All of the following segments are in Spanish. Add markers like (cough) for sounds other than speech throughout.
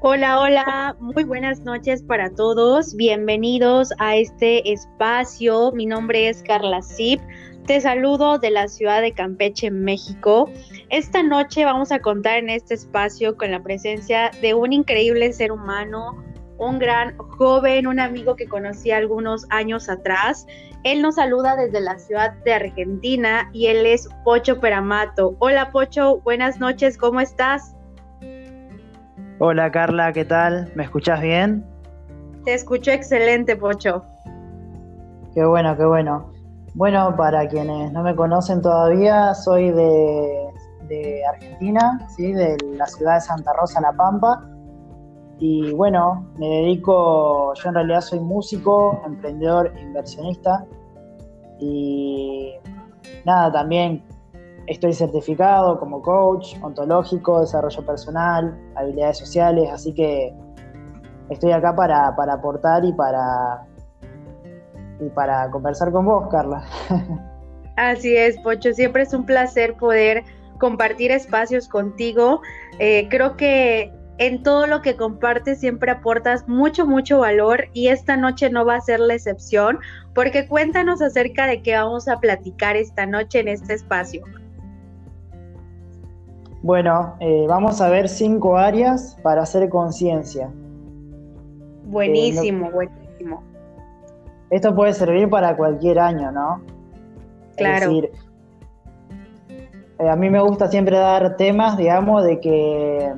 Hola, hola, muy buenas noches para todos. Bienvenidos a este espacio. Mi nombre es Carla Zip. Te saludo de la ciudad de Campeche, México. Esta noche vamos a contar en este espacio con la presencia de un increíble ser humano, un gran joven, un amigo que conocí algunos años atrás. Él nos saluda desde la ciudad de Argentina y él es Pocho Peramato. Hola Pocho, buenas noches, ¿cómo estás? Hola Carla, ¿qué tal? ¿Me escuchas bien? Te escucho excelente, Pocho. Qué bueno, qué bueno. Bueno, para quienes no me conocen todavía, soy de, de Argentina, ¿sí? de la ciudad de Santa Rosa, La Pampa. Y bueno, me dedico, yo en realidad soy músico, emprendedor, inversionista. Y nada, también Estoy certificado como coach ontológico, desarrollo personal, habilidades sociales, así que estoy acá para, aportar y para, y para conversar con vos, Carla. (laughs) Así es, Pocho, siempre es un placer poder compartir espacios contigo. Eh, creo que en todo lo que compartes siempre aportas mucho, mucho valor y esta noche no va a ser la excepción, porque cuéntanos acerca de qué vamos a platicar esta noche en este espacio. Bueno, eh, vamos a ver cinco áreas para hacer conciencia. Buenísimo, eh, buenísimo. Esto puede servir para cualquier año, ¿no? Claro. Es decir, eh, a mí me gusta siempre dar temas, digamos, de que,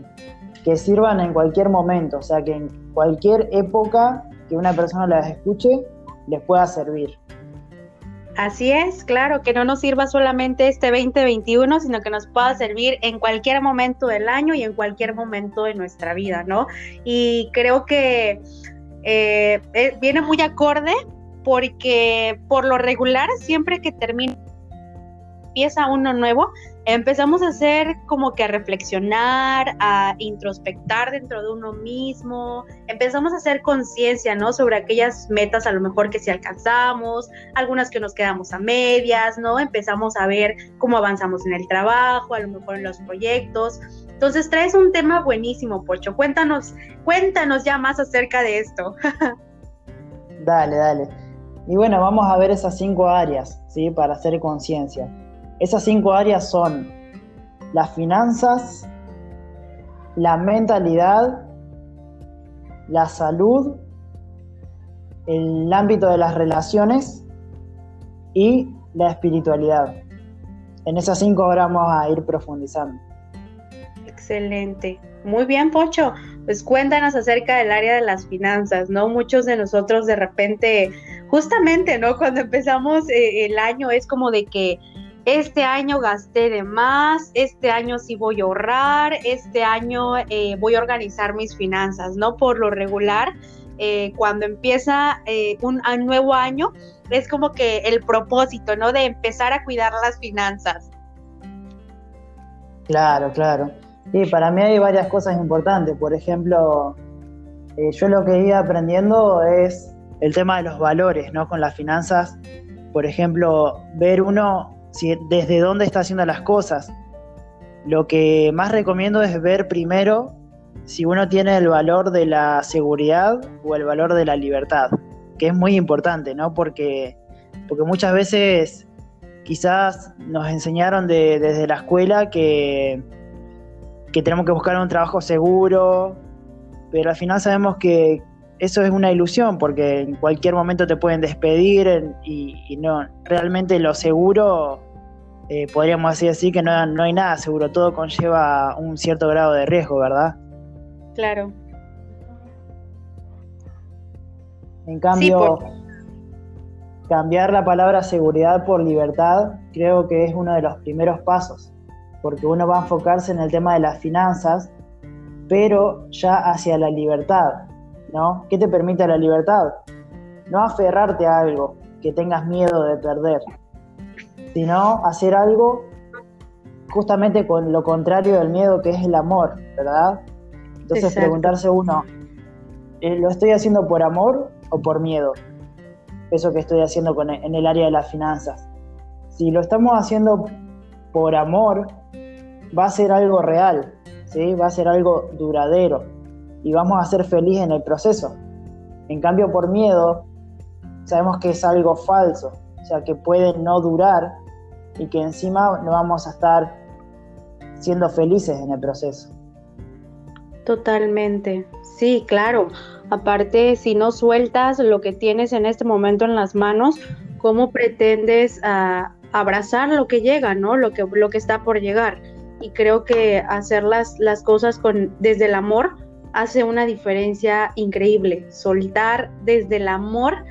que sirvan en cualquier momento, o sea, que en cualquier época que una persona las escuche, les pueda servir. Así es, claro, que no nos sirva solamente este 2021, sino que nos pueda servir en cualquier momento del año y en cualquier momento de nuestra vida, ¿no? Y creo que eh, eh, viene muy acorde porque por lo regular, siempre que termina empieza uno nuevo, empezamos a hacer como que a reflexionar, a introspectar dentro de uno mismo, empezamos a hacer conciencia, ¿no? Sobre aquellas metas a lo mejor que sí alcanzamos, algunas que nos quedamos a medias, ¿no? Empezamos a ver cómo avanzamos en el trabajo, a lo mejor en los proyectos. Entonces traes un tema buenísimo, Pocho. Cuéntanos, cuéntanos ya más acerca de esto. dale, dale. Y bueno, vamos a ver esas cinco áreas, ¿sí? Para hacer conciencia. Esas cinco áreas son las finanzas, la mentalidad, la salud, el ámbito de las relaciones y la espiritualidad. En esas cinco vamos a ir profundizando. Excelente. Muy bien, Pocho. Pues cuéntanos acerca del área de las finanzas, ¿no? Muchos de nosotros de repente, justamente, ¿no? Cuando empezamos eh, el año es como de que este año gasté de más, este año sí voy a ahorrar, este año eh, voy a organizar mis finanzas, ¿no? Por lo regular, eh, cuando empieza eh, un, nuevo año, es como que el propósito, ¿no? De empezar a cuidar las finanzas. Claro, claro. Sí, para mí hay varias cosas importantes. Por ejemplo, yo lo que he ido aprendiendo es el tema de los valores, ¿no? Con las finanzas. Por ejemplo, ver uno desde dónde está haciendo las cosas. Lo que más recomiendo es ver primero si uno tiene el valor de la seguridad o el valor de la libertad, que es muy importante, ¿no? Porque, porque muchas veces quizás nos enseñaron desde la escuela que, que tenemos que buscar un trabajo seguro, pero al final sabemos que, eso es una ilusión porque en cualquier momento te pueden despedir y, no, realmente lo seguro, eh, podríamos decir así, que no, no hay nada seguro, todo conlleva un cierto grado de riesgo, ¿verdad? Claro. En cambio, cambiar la palabra seguridad por libertad creo que es uno de los primeros pasos, porque uno va a enfocarse en el tema de las finanzas, pero ya hacia la libertad, ¿no? ¿Qué te permite la libertad? No aferrarte a algo que tengas miedo de perder, sino hacer algo justamente con lo contrario del miedo que es el amor, ¿verdad? Entonces preguntarse uno, eh, ¿lo estoy haciendo por amor o por miedo? Eso que estoy haciendo con, en el área de las finanzas. Si lo estamos haciendo por amor, va a ser algo real, ¿sí? va a ser algo duradero y vamos a ser felices en el proceso. En cambio, por miedo, sabemos que es algo falso, o sea, que puede no durar y que encima no vamos a estar siendo felices en el proceso. Totalmente, sí, claro. Aparte, si no sueltas lo que tienes en este momento en las manos, ¿cómo pretendes ah, abrazar lo que llega, ¿no? Lo que, lo que está por llegar. Y creo que hacer las, las cosas con, desde el amor hace una diferencia increíble. Soltar desde el amor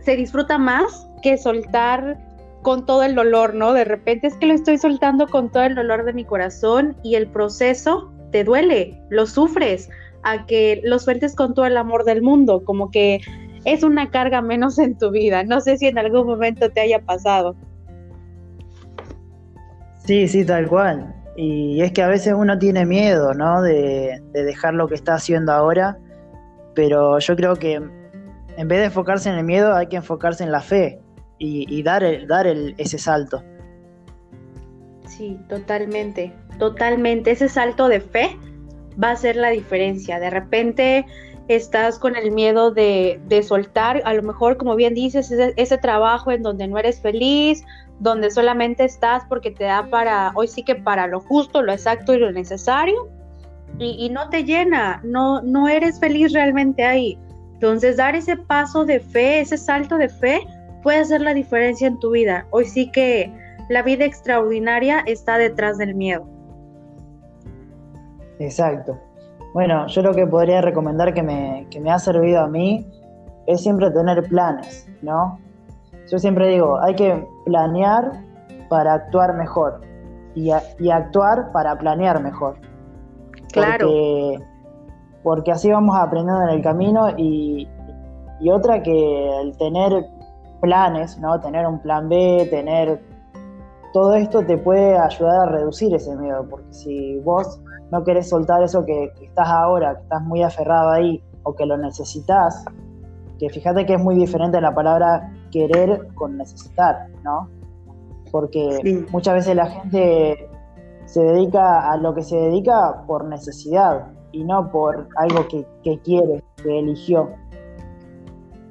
se disfruta más que soltar con todo el dolor, ¿no? De repente es que lo estoy soltando con todo el dolor de mi corazón y el proceso te duele, lo sufres, a que lo sueltes con todo el amor del mundo, como que es una carga menos en tu vida. No sé si en algún momento te haya pasado. Sí, sí, tal cual. Y es que a veces uno tiene miedo, ¿no? De, dejar lo que está haciendo ahora, pero yo creo que en vez de enfocarse en el miedo hay que enfocarse en la fe y, dar, dar ese salto. Sí, totalmente, totalmente. Ese salto de fe va a ser la diferencia. De repente estás con el miedo de, soltar, a lo mejor, como bien dices, ese, trabajo en donde no eres feliz, donde solamente estás porque te da para, hoy sí que para lo justo, lo exacto y lo necesario, y, no te llena, no, no eres feliz realmente ahí. Entonces, dar ese paso de fe, ese salto de fe, puede hacer la diferencia en tu vida. Hoy sí que la vida extraordinaria está detrás del miedo. Exacto. Bueno, yo lo que podría recomendar que me, que me ha servido a mí es siempre tener planes, ¿no? Yo siempre digo, hay que planear para actuar mejor y, actuar para planear mejor. Claro. Porque, así vamos aprendiendo en el camino y, y otra que el tener planes, ¿no? Tener un plan B, tener todo esto te puede ayudar a reducir ese miedo, porque si vos no querés soltar eso que, estás ahora, que estás muy aferrado ahí o que lo necesitas, que fíjate que es muy diferente la palabra querer con necesitar, ¿no? Porque muchas veces la gente se dedica a lo que se dedica por necesidad y no por algo que, que quiere, que eligió.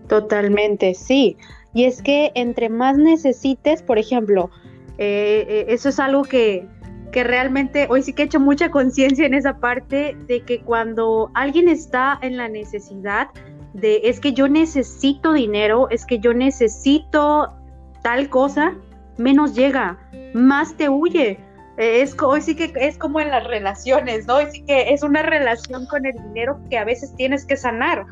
Totalmente, sí. Y es que entre más necesites, por ejemplo, eh, eh, eso es algo que, que realmente hoy sí que he hecho mucha conciencia en esa parte de que cuando alguien está en la necesidad de es que yo necesito dinero, es que yo necesito tal cosa, menos llega, más te huye. Eh, es, hoy sí que es como en las relaciones, ¿no? Hoy sí que es una relación con el dinero que a veces tienes que sanar.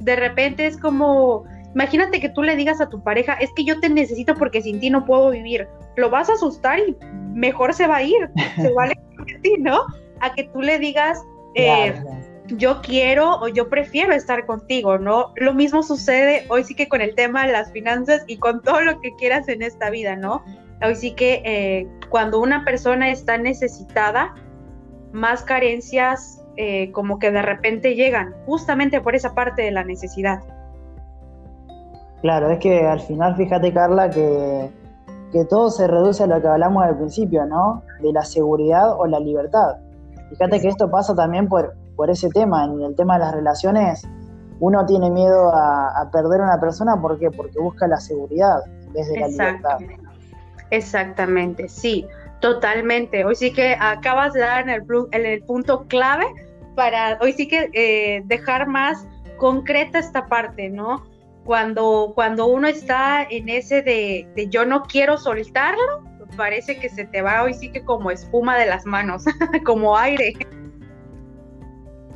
De repente es como, imagínate que tú le digas a tu pareja, es que yo te necesito porque sin ti no puedo vivir. Lo vas a asustar y mejor se va a ir, se va a ti, ¿no? A que tú le digas, eh, yo quiero o yo prefiero estar contigo, ¿no? Lo mismo sucede hoy sí que con el tema de las finanzas y con todo lo que quieras en esta vida, ¿no? Hoy sí que eh, cuando una persona está necesitada, más carencias eh, como que de repente llegan, justamente por esa parte de la necesidad. Claro, es que al final fíjate Carla que que todo se reduce a lo que hablamos al principio, ¿no? De la seguridad o la libertad. Fíjate que esto pasa también por, por ese tema, en el tema de las relaciones, uno tiene miedo a, perder a una persona, ¿por qué? Porque busca la seguridad desde la libertad. Exactamente, sí, totalmente. Hoy sí que acabas de dar en el, en el punto clave para hoy sí que eh, dejar más concreta esta parte, ¿no? Cuando, cuando uno está en ese de, yo no quiero soltarlo, parece que se te va hoy sí que como espuma de las manos, (laughs) como aire.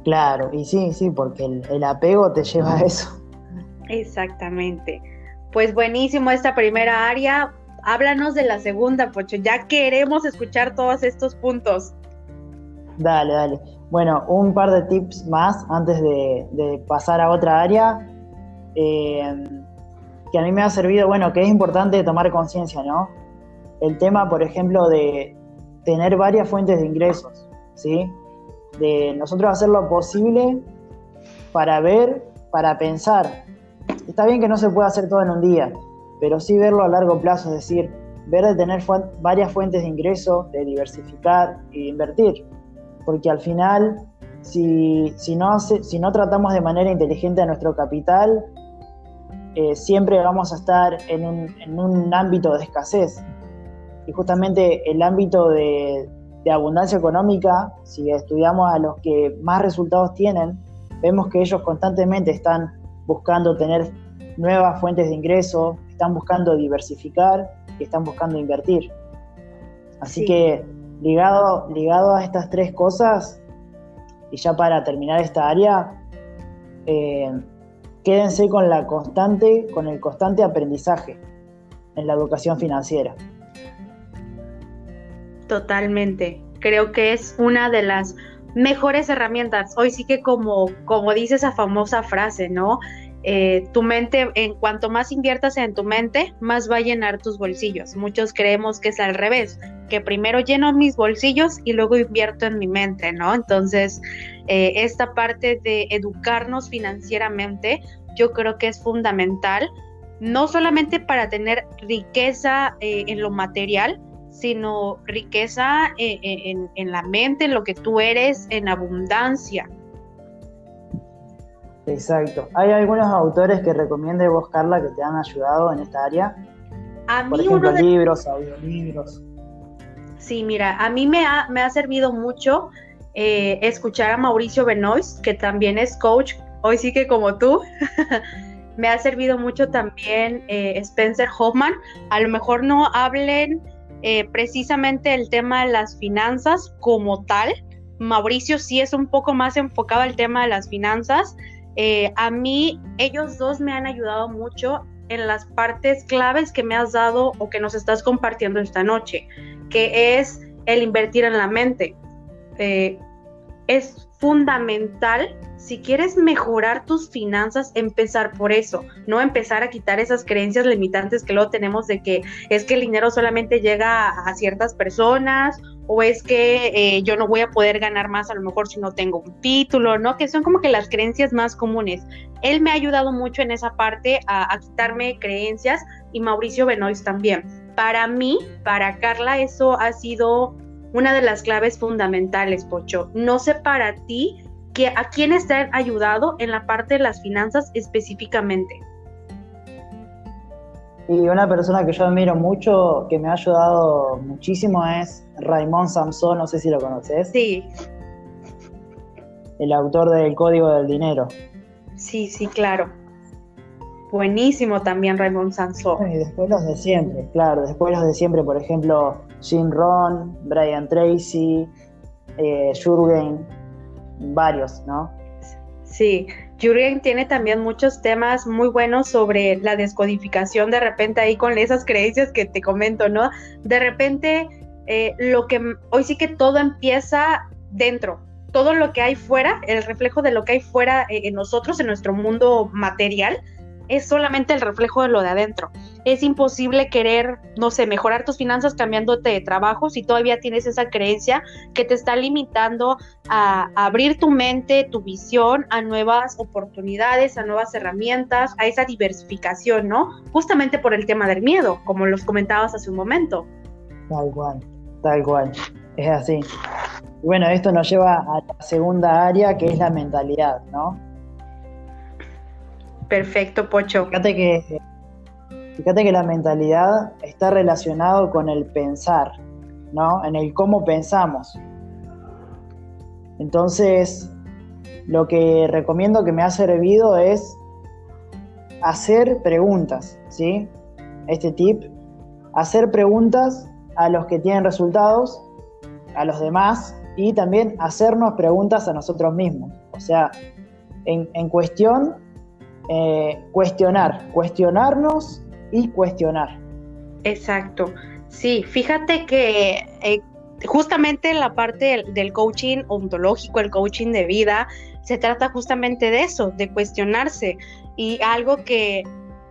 Claro, y sí, sí, porque el, apego te lleva a eso. Exactamente. Pues buenísimo esta primera área. Háblanos de la segunda, Pocho. Ya queremos escuchar todos estos puntos. Dale, dale. Bueno, un par de tips más antes de, de pasar a otra área eh, que a mí me ha servido, bueno, que es importante tomar conciencia, ¿no? El tema, por ejemplo, de tener varias fuentes de ingresos, ¿sí? De nosotros hacer lo posible para ver, para pensar. Está bien que no se pueda hacer todo en un día, pero sí verlo a largo plazo, es decir, ver de tener varias fuentes de ingreso, de diversificar y de invertir. Porque al final, si, si, no, si no tratamos de manera inteligente a nuestro capital, eh, siempre vamos a estar en un, en un, ámbito de escasez. Y justamente el ámbito de, de abundancia económica, si estudiamos a los que más resultados tienen, vemos que ellos constantemente están buscando tener nuevas fuentes de ingreso, están buscando diversificar y están buscando invertir. Así que ligado, ligado a estas tres cosas, y ya para terminar esta área, eh, quédense con la constante, con el constante aprendizaje en la educación financiera. Totalmente. Creo que es una de las mejores herramientas. Hoy sí que como, como dice esa famosa frase, ¿no? Eh, tu mente, en cuanto más inviertas en tu mente, más va a llenar tus bolsillos. Muchos creemos que es al revés, que primero lleno mis bolsillos y luego invierto en mi mente, ¿no? Entonces, eh, esta parte de educarnos financieramente, yo creo que es fundamental, no solamente para tener riqueza eh, en lo material, sino riqueza en, en la mente, en lo que tú eres, en abundancia. Exacto. ¿Hay algunos autores que recomiende vos, Carla, que te han ayudado en esta área? A Por ejemplo, libros, audiolibros. Sí, mira, a mí me ha, me ha servido mucho eh, escuchar a Mauricio Benoist, que también es coach, hoy sí que como tú. (laughs) me ha servido mucho también eh, Spencer Hoffman. A lo mejor no hablen eh, precisamente el tema de las finanzas como tal. Mauricio sí es un poco más enfocado al tema de las finanzas, eh, a mí, ellos dos me han ayudado mucho en las partes claves que me has dado o que nos estás compartiendo esta noche, que es el invertir en la mente. Eh, fundamental si quieres mejorar tus finanzas, empezar por eso, no empezar a quitar esas creencias limitantes que luego tenemos de que es que el dinero solamente llega a ciertas personas o es que eh, yo no voy a poder ganar más a lo mejor si no tengo un título, ¿no? Que son como que las creencias más comunes. Él me ha ayudado mucho en esa parte a, a quitarme creencias y Mauricio Benoist también. Para mí, para Carla, eso ha sido una de las claves fundamentales, Pocho. No sé para ti que, a quiénes te han ayudado en la parte de las finanzas específicamente. Y una persona que yo admiro mucho, que me ha ayudado muchísimo, es Raymond Samson, no sé si lo conoces. Sí. El autor del Código del Dinero. Sí, sí, claro. Buenísimo también Raymond Samson. Y después los de siempre, claro, después los de siempre, por ejemplo, Jim Ron, Brian Tracy, eh, Jürgen, varios, ¿no? Sí, Jürgen tiene también muchos temas muy buenos sobre la descodificación de repente ahí con esas creencias que te comento, ¿no? De repente, eh, lo que hoy sí que todo empieza dentro, todo lo que hay fuera, el reflejo de lo que hay fuera eh, en nosotros, en nuestro mundo material, es solamente el reflejo de lo de adentro. Es imposible querer, no sé, mejorar tus finanzas cambiándote de trabajo si todavía tienes esa creencia que te está limitando a, abrir tu mente, tu visión a nuevas oportunidades, a nuevas herramientas, a esa diversificación, ¿no? Justamente por el tema del miedo, como los comentabas hace un momento. Tal cual, tal cual. Es así. Bueno, esto nos lleva a la segunda área que es la mentalidad, ¿no? Perfecto, Pocho. Fíjate que, fíjate que la mentalidad está relacionado con el pensar, ¿no? En el cómo pensamos. Entonces, lo que recomiendo que me ha servido es hacer preguntas, ¿sí? Este tip, hacer preguntas a los que tienen resultados, a los demás, y también hacernos preguntas a nosotros mismos. O sea, en, cuestión eh, cuestionar, cuestionarnos y cuestionar. Exacto. Sí, fíjate que eh, justamente la parte del, coaching ontológico, el coaching de vida, se trata justamente de eso, de cuestionarse. Y algo que,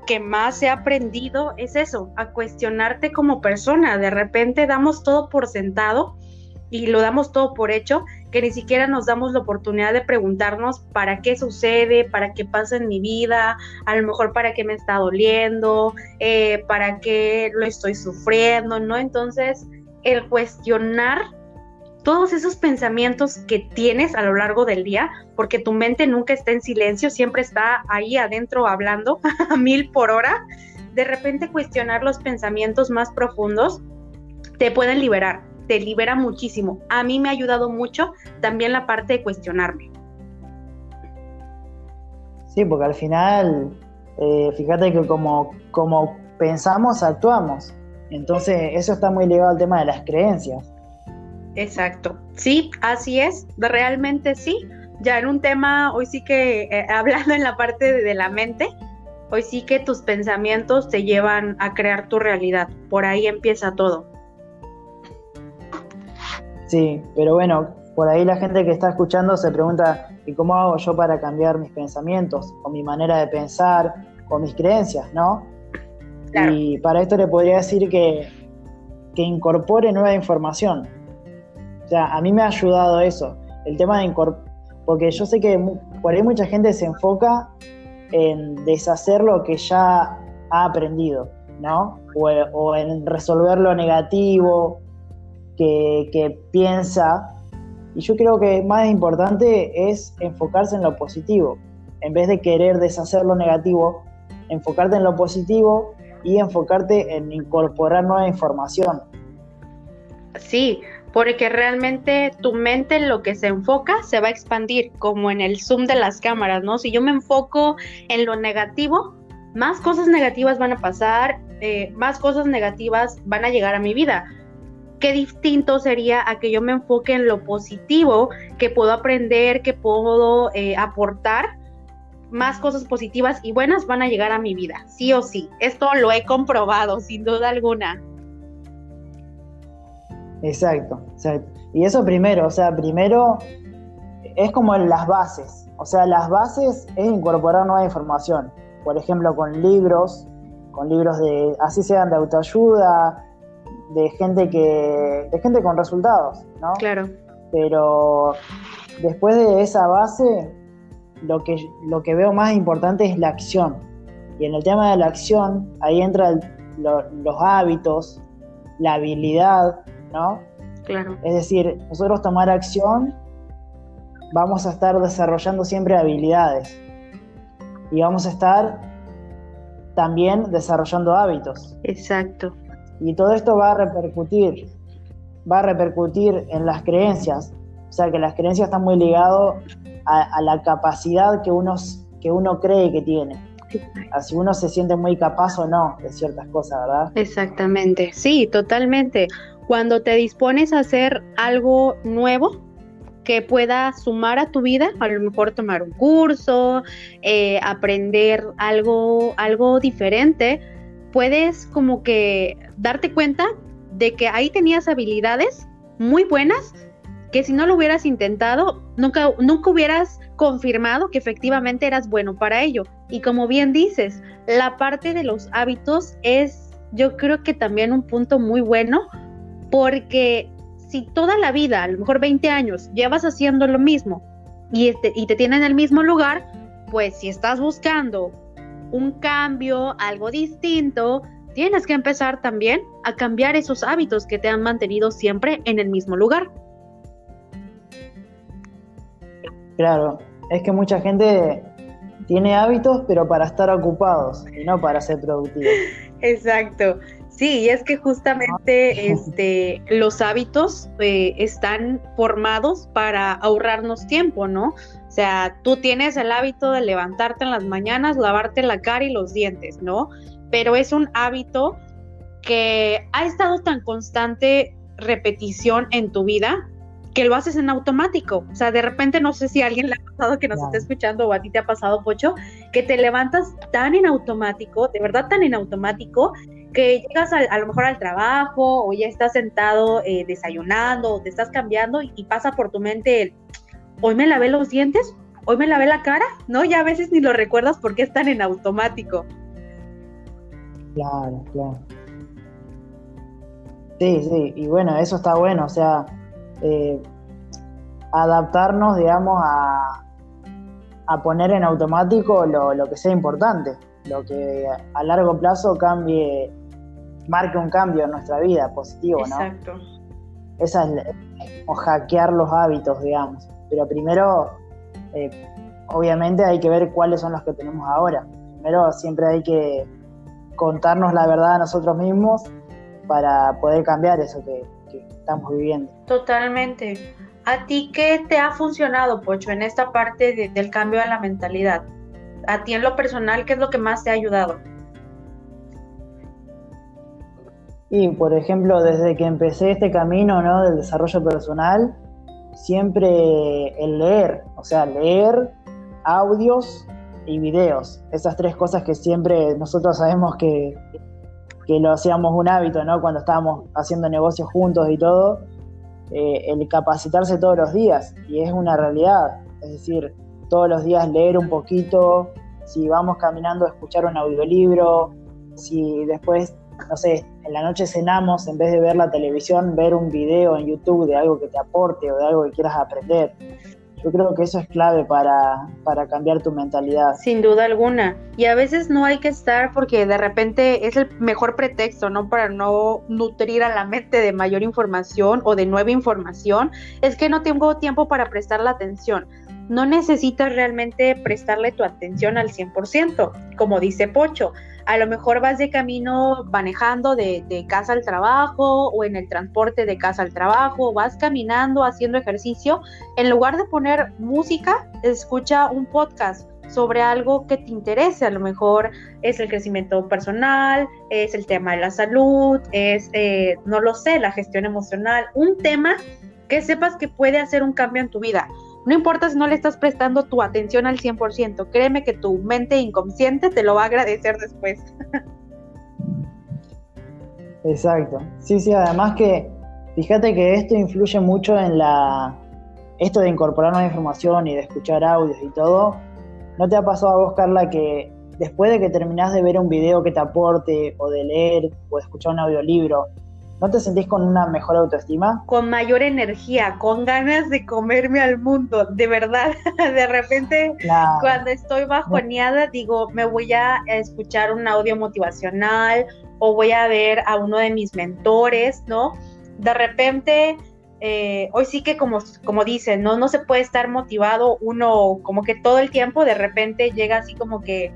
que más he aprendido es eso, a cuestionarte como persona. De repente damos todo por sentado y lo damos todo por hecho, que ni siquiera nos damos la oportunidad de preguntarnos para qué sucede, para qué pasa en mi vida, a lo mejor para qué me está doliendo, eh, para qué lo estoy sufriendo, ¿no? Entonces, el cuestionar todos esos pensamientos que tienes a lo largo del día, porque tu mente nunca está en silencio, siempre está ahí adentro hablando (laughs) a mil por hora, de repente cuestionar los pensamientos más profundos te pueden liberar, te libera muchísimo. A mí me ha ayudado mucho también la parte de cuestionarme. Sí, porque al final, eh, fíjate que como, como pensamos, actuamos. Entonces, eso está muy ligado al tema de las creencias. Exacto. Sí, así es. Realmente sí. Ya en un tema, hoy sí que eh, (laughs) hablando en la parte de, de la mente, hoy sí que tus pensamientos te llevan a crear tu realidad. Por ahí empieza todo. Sí, pero bueno, por ahí la gente que está escuchando se pregunta, ¿y cómo hago yo para cambiar mis pensamientos, o mi manera de pensar, o mis creencias, ¿no? Y para esto le podría decir que, que incorpore nueva información. O sea, a mí me ha ayudado eso, el tema de incorporar, porque yo sé que por ahí mucha gente se enfoca en deshacer lo que ya ha aprendido, ¿no? O, o en resolver lo negativo que, piensa. Y yo creo que más importante es enfocarse en lo positivo. En vez de querer deshacer lo negativo, enfocarte en lo positivo y enfocarte en incorporar nueva información. Sí, porque realmente tu mente en lo que se enfoca se va a expandir, como en el zoom de las cámaras, ¿no? Si yo me enfoco en lo negativo, más cosas negativas van a pasar, eh, más cosas negativas van a llegar a mi vida. Qué distinto sería a que yo me enfoque en lo positivo, que puedo aprender, que puedo eh, aportar más cosas positivas y buenas van a llegar a mi vida, sí o sí. Esto lo he comprobado, sin duda alguna. Exacto, exacto. Y eso primero, o sea, primero es como en las bases. O sea, las bases es incorporar nueva información. Por ejemplo, con libros, con libros de, así sean de autoayuda, de gente que, de gente con resultados, ¿no? Claro. Pero después de esa base, lo que, lo que veo más importante es la acción. Y en el tema de la acción, ahí entran los hábitos, la habilidad, ¿no? Claro. Es decir, nosotros tomar acción, vamos a estar desarrollando siempre habilidades. Y vamos a estar también desarrollando hábitos. Exacto. Y todo esto va a repercutir, va a repercutir en las creencias. O sea que las creencias están muy ligadas a, la capacidad que uno, que uno cree que tiene. Así uno se siente muy capaz o no de ciertas cosas, ¿verdad? Exactamente, sí, totalmente. Cuando te dispones a hacer algo nuevo que pueda sumar a tu vida, a lo mejor tomar un curso, eh, aprender algo, algo diferente, puedes como que darte cuenta de que ahí tenías habilidades muy buenas que si no lo hubieras intentado, nunca, nunca hubieras confirmado que efectivamente eras bueno para ello. Y como bien dices, la parte de los hábitos es yo creo que también un punto muy bueno porque si toda la vida, a lo mejor 20 años, llevas haciendo lo mismo y, este, y te tienen en el mismo lugar, pues si estás buscando un cambio, algo distinto, tienes que empezar también a cambiar esos hábitos que te han mantenido siempre en el mismo lugar. Claro, es que mucha gente tiene hábitos, pero para estar ocupados y no para ser productivos. (laughs) Exacto. Sí, y es que justamente este, los hábitos eh, están formados para ahorrarnos tiempo, ¿no? O sea, tú tienes el hábito de levantarte en las mañanas, lavarte la cara y los dientes, ¿no? Pero es un hábito que ha estado tan constante repetición en tu vida que lo haces en automático. O sea, de repente no sé si a alguien le ha pasado que nos esté está escuchando o a ti te ha pasado, Pocho, que te levantas tan en automático, de verdad tan en automático, que llegas a, lo mejor al trabajo o ya estás sentado eh, desayunando o te estás cambiando y, pasa por tu mente el, hoy me lavé los dientes, hoy me lavé la cara, ¿no? Ya a veces ni lo recuerdas porque están en automático. Claro, claro. Sí, sí, y bueno, eso está bueno, o sea, eh, adaptarnos, digamos, a, a poner en automático lo, lo, que sea importante, lo que a largo plazo cambie, marque un cambio en nuestra vida positivo, Exacto. esa es o hackear los hábitos, digamos. Pero primero, eh, obviamente hay que ver cuáles son los que tenemos ahora. Primero siempre hay que contarnos la verdad a nosotros mismos para poder cambiar eso que, estamos viviendo. Totalmente. ¿A ti qué te ha funcionado, Pocho, en esta parte del cambio de la mentalidad? A ti en lo personal, ¿qué es lo que más te ha ayudado? Y, por ejemplo, desde que empecé este camino ¿no? del desarrollo personal, siempre el leer, o sea, leer audios y videos. Esas tres cosas que siempre nosotros sabemos que, que lo hacíamos un hábito, ¿no? Cuando estábamos haciendo negocios juntos y todo, eh, el capacitarse todos los días. Y es una realidad. Es decir, todos los días leer un poquito, si vamos caminando, escuchar un audiolibro, si después no sé, en la noche cenamos, en vez de ver la televisión, ver un video en YouTube de algo que te aporte o de algo que quieras aprender. Yo creo que eso es clave para, para cambiar tu mentalidad. Sin duda alguna. Y a veces no hay que estar porque de repente es el mejor pretexto, ¿no? Para no nutrir a la mente de mayor información o de nueva información. Es que no tengo tiempo para prestar la atención no necesitas realmente prestarle tu atención al 100%, como dice Pocho. A lo mejor vas de camino manejando de, casa al trabajo o en el transporte de casa al trabajo, vas caminando, haciendo ejercicio. En lugar de poner música, escucha un podcast sobre algo que te interese. A lo mejor es el crecimiento personal, es el tema de la salud, es, eh, no lo sé, la gestión emocional. Un tema que sepas que puede hacer un cambio en tu vida. No importa si no le estás prestando tu atención al 100%, créeme que tu mente inconsciente te lo va a agradecer después. (laughs) Exacto. Sí, sí, además que fíjate que esto influye mucho en la esto de incorporar nueva información y de escuchar audios y todo. ¿No te ha pasado a vos, Carla, que después de que terminás de ver un video que te aporte o de leer o de escuchar un audiolibro, ¿No te sentís con una mejor autoestima? Con mayor energía, con ganas de comerme al mundo, de verdad. (laughs) De repente, cuando estoy bajoneada, digo, me voy a escuchar un audio motivacional o voy a ver a uno de mis mentores, ¿no? De repente, eh, hoy sí que como, como dicen, ¿no? No se puede estar motivado uno como que todo el tiempo, de repente llega así como que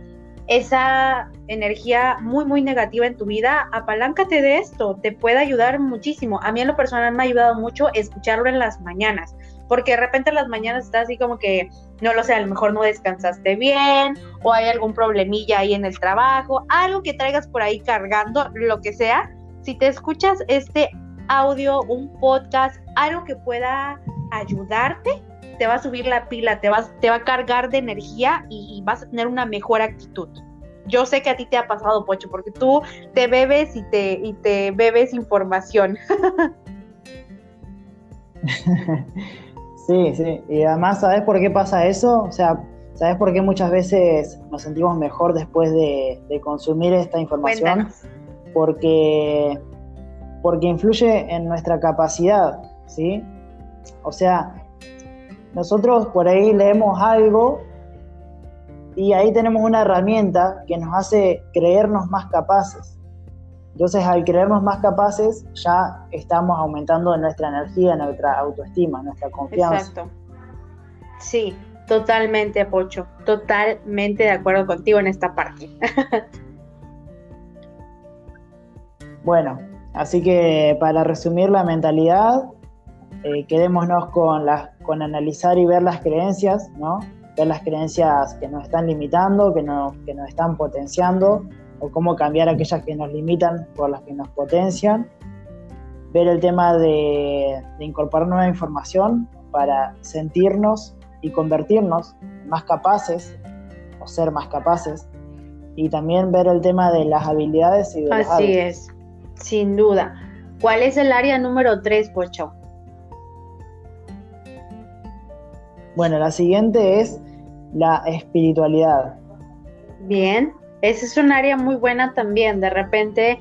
esa energía muy, muy negativa en tu vida, apaláncate de esto, te puede ayudar muchísimo. A mí en lo personal me ha ayudado mucho escucharlo en las mañanas, porque de repente en las mañanas está así como que, no lo sé, a lo mejor no descansaste bien o hay algún problemilla ahí en el trabajo, algo que traigas por ahí cargando, lo que sea. Si te escuchas este audio, un podcast, algo que pueda ayudarte, te va a subir la pila, te, vas, te va a cargar de energía y, vas a tener una mejor actitud. Yo sé que a ti te ha pasado, Pocho, porque tú te bebes y te, y te bebes información. (laughs) sí, sí. Y además, ¿sabes por qué pasa eso? O sea, ¿sabes por qué muchas veces nos sentimos mejor después de, consumir esta información? Porque, porque influye en nuestra capacidad, ¿sí? O sea, nosotros por ahí leemos algo y ahí tenemos una herramienta que nos hace creernos más capaces. Entonces, al creernos más capaces, ya estamos aumentando nuestra energía, nuestra autoestima, nuestra confianza. Exacto. Sí, totalmente, Pocho. Totalmente de acuerdo contigo en esta parte. (laughs) bueno, así que para resumir la mentalidad, eh, quedémonos con, las, con analizar y ver las creencias, ¿no? Ver las creencias que nos están limitando, que, no, que nos están potenciando, o cómo cambiar aquellas que nos limitan por las que nos potencian. Ver el tema de, de incorporar nueva información para sentirnos y convertirnos más capaces o ser más capaces. Y también ver el tema de las habilidades y de Así es, sin duda. ¿Cuál es el área número 3, Pocho? Bueno, la siguiente es la espiritualidad. Bien, esa es un área muy buena también. De repente,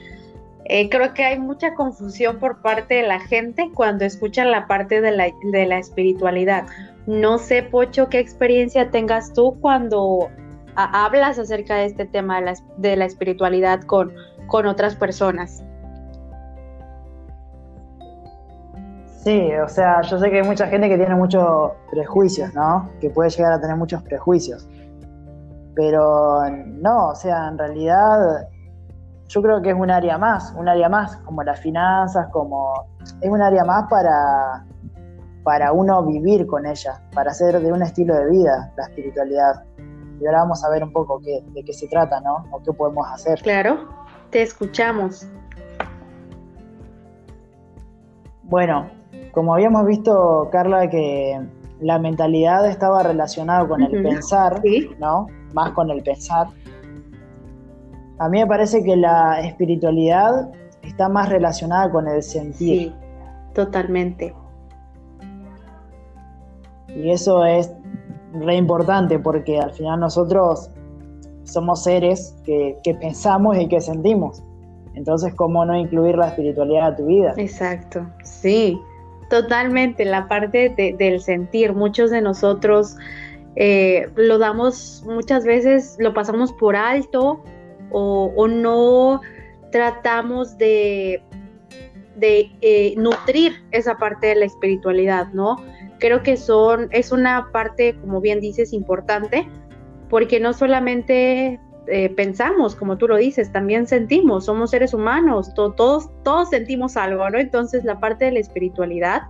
eh, creo que hay mucha confusión por parte de la gente cuando escuchan la parte de la, de la espiritualidad. No sé, Pocho, qué experiencia tengas tú cuando hablas acerca de este tema de la, de la espiritualidad con, con otras personas. Sí, o sea, yo sé que hay mucha gente que tiene muchos prejuicios, ¿no? Que puede llegar a tener muchos prejuicios. Pero no, o sea, en realidad yo creo que es un área más, un área más, como las finanzas, como es un área más para, para uno vivir con ella, para hacer de un estilo de vida la espiritualidad. Y ahora vamos a ver un poco qué, de qué se trata, ¿no? O qué podemos hacer. Claro, te escuchamos. Bueno, como habíamos visto, Carla, que la mentalidad estaba relacionada con el pensar, ¿no? Más con el pensar. A mí me parece que la espiritualidad está más relacionada con el sentir. Sí, totalmente. Y eso es re importante porque al final nosotros somos seres que, que pensamos y que sentimos. Entonces, ¿cómo no incluir la espiritualidad a tu vida? Exacto, sí, totalmente, la parte del sentir. Muchos de nosotros eh, lo damos muchas veces, lo pasamos por alto o, no tratamos de, eh, nutrir esa parte de la espiritualidad, ¿no? Creo que son, es una parte, como bien dices, importante, porque no solamente eh, pensamos, como tú lo dices, también sentimos, somos seres humanos, todos, todos sentimos algo, ¿no? Entonces la parte de la espiritualidad,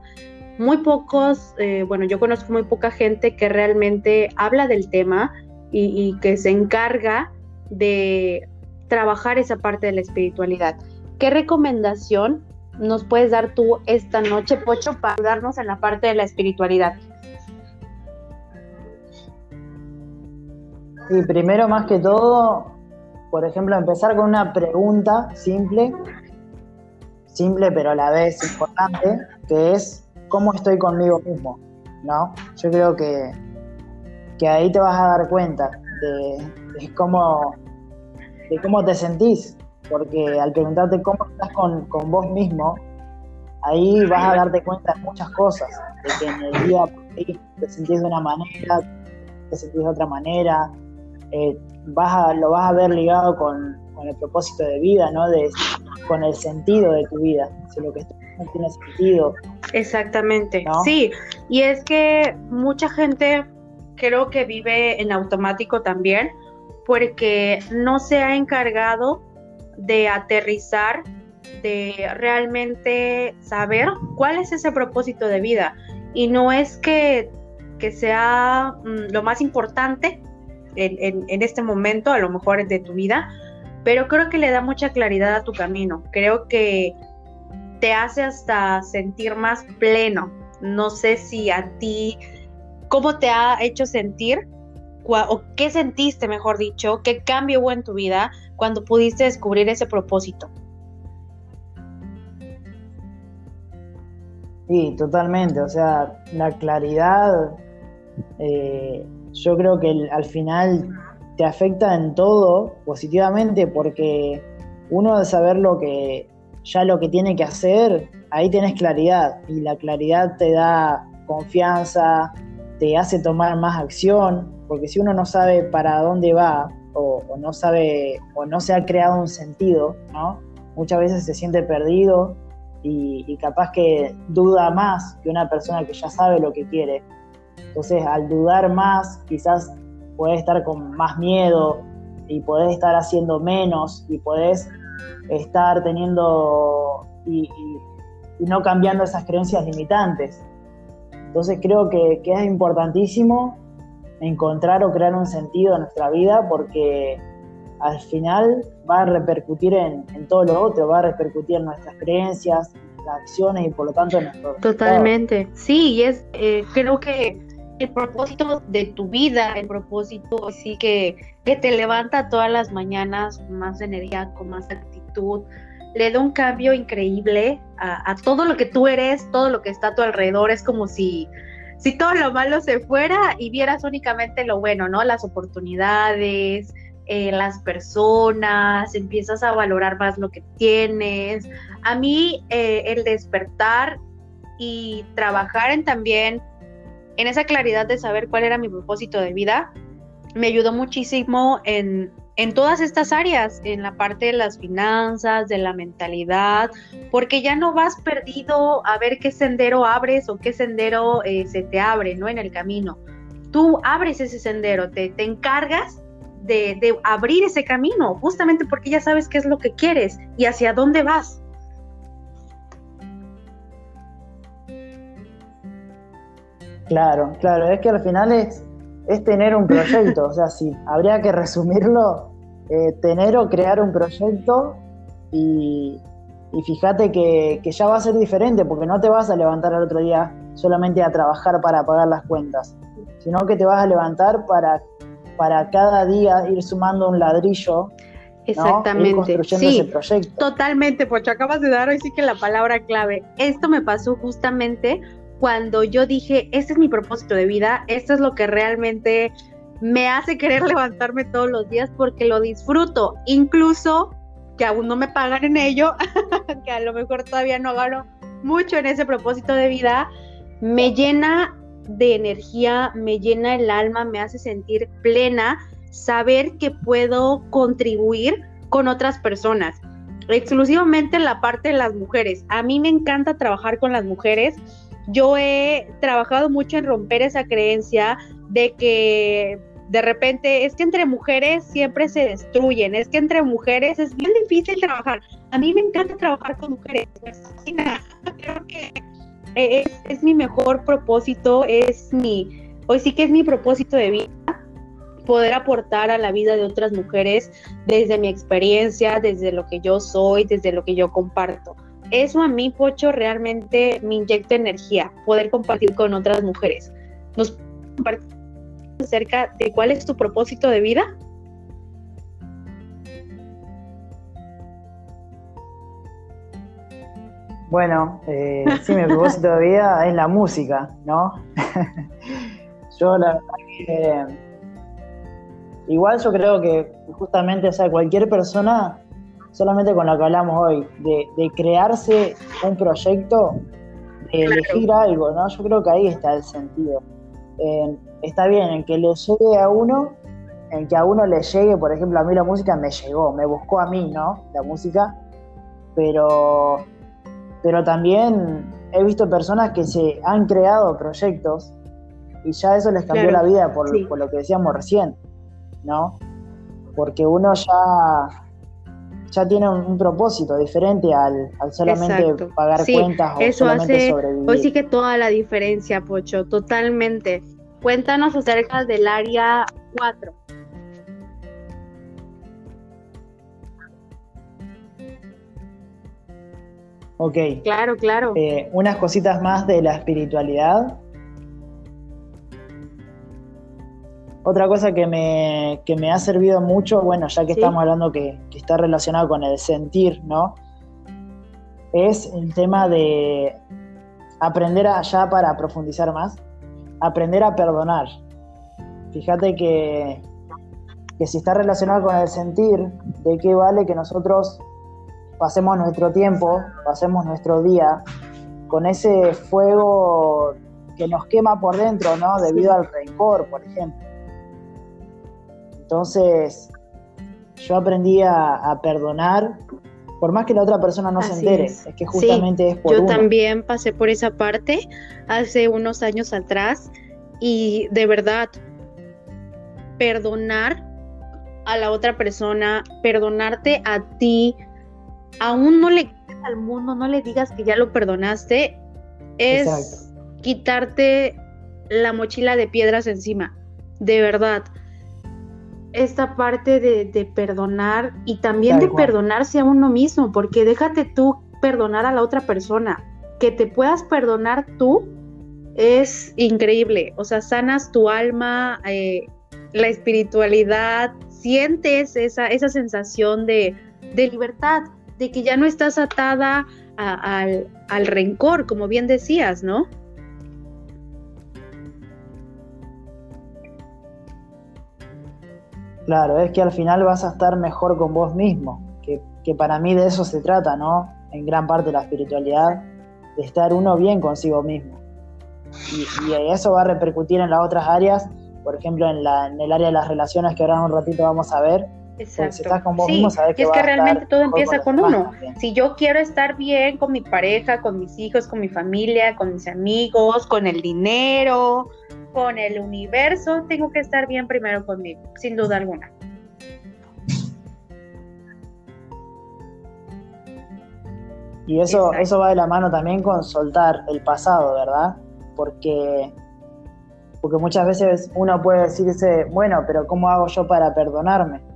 muy pocos, eh, bueno, yo conozco muy poca gente que realmente habla del tema y, que se encarga de trabajar esa parte de la espiritualidad. ¿Qué recomendación nos puedes dar tú esta noche, Pocho, para ayudarnos en la parte de la espiritualidad? Y primero, más que todo, por ejemplo, empezar con una pregunta simple, simple pero a la vez importante, que es ¿cómo estoy conmigo mismo? ¿No? Yo creo que, que ahí te vas a dar cuenta de, cómo, de cómo te sentís, porque al preguntarte cómo estás con, con vos mismo, ahí vas a darte cuenta de muchas cosas, de que en el día te sentís de una manera, te sentís de otra manera, eh, vas lo vas a ver ligado con, el propósito de vida, ¿no? De, con el sentido de tu vida, si lo que no tiene sentido. Exactamente, sí, y es que mucha gente creo que vive en automático también, porque no se ha encargado de aterrizar, de realmente saber cuál es ese propósito de vida. Y no es que, que sea mm, lo más importante, en, este momento, a lo mejor de tu vida, pero creo que le da mucha claridad a tu camino. Creo que te hace hasta sentir más pleno. No sé si a ti, ¿cómo te ha hecho sentir? ¿O qué sentiste, mejor dicho? ¿Qué cambio hubo en tu vida cuando pudiste descubrir ese propósito? Sí, totalmente. O sea, la claridad eh, yo creo que al final te afecta en todo positivamente porque uno de saber lo que ya lo que tiene que hacer, ahí tenés claridad y la claridad te da confianza, te hace tomar más acción, porque si uno no sabe para dónde va o, no sabe o no se ha creado un sentido, ¿no? muchas veces se siente perdido y, y capaz que duda más que una persona que ya sabe lo que quiere. Entonces, al dudar más, quizás puedes estar con más miedo y podés estar haciendo menos y podés estar teniendo y, no cambiando esas creencias limitantes. Entonces creo que, es importantísimo encontrar o crear un sentido en nuestra vida porque al final va a repercutir en, todo lo otro, va a repercutir en nuestras creencias, en nuestras acciones y por lo tanto en nuestro Totalmente, sí, y es, eh, creo que el propósito de tu vida, el propósito sí que, que te levanta todas las mañanas con más energía, con más actitud, le da un cambio increíble a, todo lo que tú eres, todo lo que está a tu alrededor, es como si, si todo lo malo se fuera y vieras únicamente lo bueno, ¿no? Las oportunidades, las personas, empiezas a valorar más lo que tienes. A mí eh, el despertar y trabajar en también en esa claridad de saber cuál era mi propósito de vida, me ayudó muchísimo en, en todas estas áreas, en la parte de las finanzas, de la mentalidad, porque ya no vas perdido a ver qué sendero abres o qué sendero eh, se te abre, ¿no? En el camino. Tú abres ese sendero, te, te encargas de, abrir ese camino, justamente porque ya sabes qué es lo que quieres y hacia dónde vas. Claro, claro, es que al final es, es tener un proyecto, o sea, si habría que resumirlo, eh, tener o crear un proyecto y, fíjate que, ya va a ser diferente porque no te vas a levantar al otro día solamente a trabajar para pagar las cuentas, sino que te vas a levantar para, para cada día ir sumando un ladrillo. Exactamente. construyendo ese proyecto. Totalmente, Pocho, acabas de dar hoy sí que la palabra clave. Esto me pasó justamente cuando yo dije, este es mi propósito de vida, esto es lo que realmente me hace querer (laughs) levantarme todos los días porque lo disfruto, incluso que aún no me pagan en ello, (laughs) que a lo mejor todavía no gano mucho en ese propósito de vida, me llena de energía, me llena el alma, me hace sentir plena, saber que puedo contribuir con otras personas, exclusivamente en la parte de las mujeres. A mí me encanta trabajar con las mujeres. Yo he trabajado mucho en romper esa creencia de que de repente es que entre mujeres siempre se destruyen, es que entre mujeres es bien difícil trabajar. A mí me encanta trabajar con mujeres, Creo que es, es mi mejor propósito, es mi, hoy sí que es mi propósito de vida poder aportar a la vida de otras mujeres desde mi experiencia, desde lo que yo soy, desde lo que yo comparto. Eso a mí, Pocho, realmente me inyecta energía, poder compartir con otras mujeres. Nos compartimos acerca de cuál es tu propósito de vida? Bueno, eh, sí, mi propósito (laughs) de vida es la música, ¿no? (laughs) yo la verdad que igual yo creo que justamente, o sea, cualquier persona, solamente con lo que hablamos hoy, de, crearse un proyecto, de elegir algo, ¿no? Yo creo que ahí está el sentido está bien, en que le llegue a uno, en que a uno le llegue, por ejemplo, a mí la música me llegó, me buscó a mí, ¿no? La música, pero, pero también he visto personas que se han creado proyectos y ya eso les cambió la vida por, lo que decíamos recién, ¿no? Porque uno ya, ya tiene un, propósito diferente al, solamente pagar cuentas o eso solamente hace, sobrevivir. Hoy sí que toda la diferencia, Pocho, totalmente. Cuéntanos acerca del área 4. Ok. Claro, claro. Eh, unas cositas más de la espiritualidad. Otra cosa que me, me ha servido mucho, bueno, ya que estamos hablando que, que, está relacionado con el sentir, ¿no? Es el tema de aprender allá para profundizar más, aprender a perdonar. Fíjate que, que si está relacionado con el sentir, ¿de qué vale que nosotros pasemos nuestro tiempo, pasemos nuestro día con ese fuego que nos quema por dentro, ¿no? Debido al rencor, por ejemplo. Entonces, yo aprendí a, perdonar, por más que la otra persona no se entere, es. que justamente es por Yo también pasé por esa parte hace unos años atrás y de verdad perdonar a la otra persona, perdonarte a ti, aún no le al mundo, no le digas que ya lo perdonaste, es quitarte la mochila de piedras encima, de verdad. Esta parte de, perdonar y también de perdonarse a uno mismo, porque déjate tú perdonar a la otra persona, que te puedas perdonar tú es increíble, o sea, sanas tu alma, eh, la espiritualidad, sientes esa, esa sensación de, libertad, de que ya no estás atada al, al rencor, como bien decías, ¿no? Claro, es que al final vas a estar mejor con vos mismo, que, que, para mí de eso se trata, ¿no? En gran parte la espiritualidad, de estar uno bien consigo mismo y, eso va a repercutir en las otras áreas, por ejemplo en, la, en, el área de las relaciones que ahora en un ratito vamos a ver, Exacto. Si estás con vos mismo, sabes que y es que realmente todo empieza con uno. Si yo quiero estar bien con mi pareja, con mis hijos, con mi familia, con mis amigos, con el dinero, con el universo, tengo que estar bien primero conmigo, sin duda alguna. Y eso, eso va de la mano también con soltar el pasado, ¿verdad? Porque, porque muchas veces uno puede decirse, bueno, pero ¿cómo hago yo para perdonarme?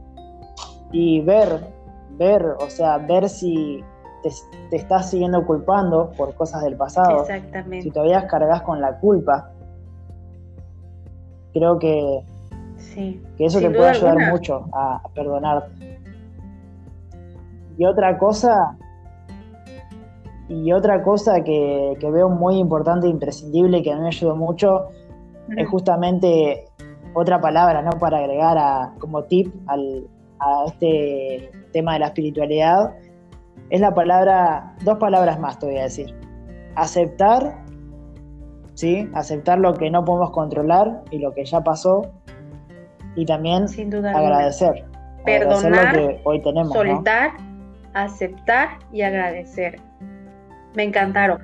Y ver, ver, o sea, ver si te, te estás siguiendo culpando por cosas del pasado. Exactamente. Si todavía cargas con la culpa. Creo que, sí. que eso te puede ayudar mucho a, a perdonarte. Y otra cosa, y otra cosa que, veo muy importante e imprescindible que a mí me ayudó mucho es justamente otra palabra, ¿no? Para agregar a, como tip al, a este tema de la espiritualidad, es la palabra, dos palabras más te voy a decir. Aceptar, ¿sí? Aceptar lo que no podemos controlar y lo que ya pasó. Y también Sin duda agradecer. Perdonar, lo que hoy tenemos. Soltar, aceptar y agradecer me encantaron,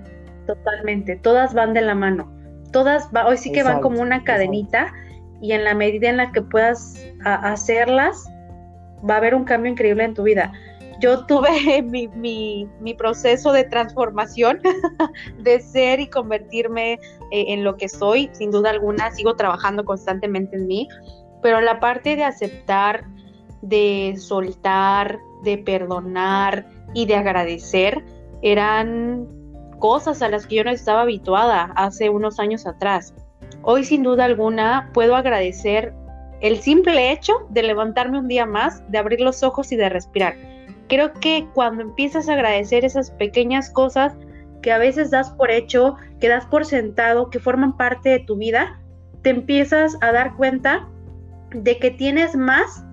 totalmente. Todas van de la mano. Todas, hoy sí que van como una cadenita y en la medida en la que puedas hacerlas, va a haber un cambio increíble en tu vida. Yo tuve (laughs) mi, proceso de transformación, (laughs) de ser y convertirme eh, en lo que soy, sin duda alguna, sigo trabajando constantemente en mí, pero la parte de aceptar, de soltar, de perdonar y de agradecer, eran cosas a las que yo no estaba habituada hace unos años atrás. Hoy sin duda alguna puedo agradecer el simple hecho de levantarme un día más, de abrir los ojos y de respirar. Creo que cuando empiezas a agradecer esas pequeñas cosas que a veces das por hecho, que das por sentado, que forman parte de tu vida, te empiezas a dar cuenta de que tienes más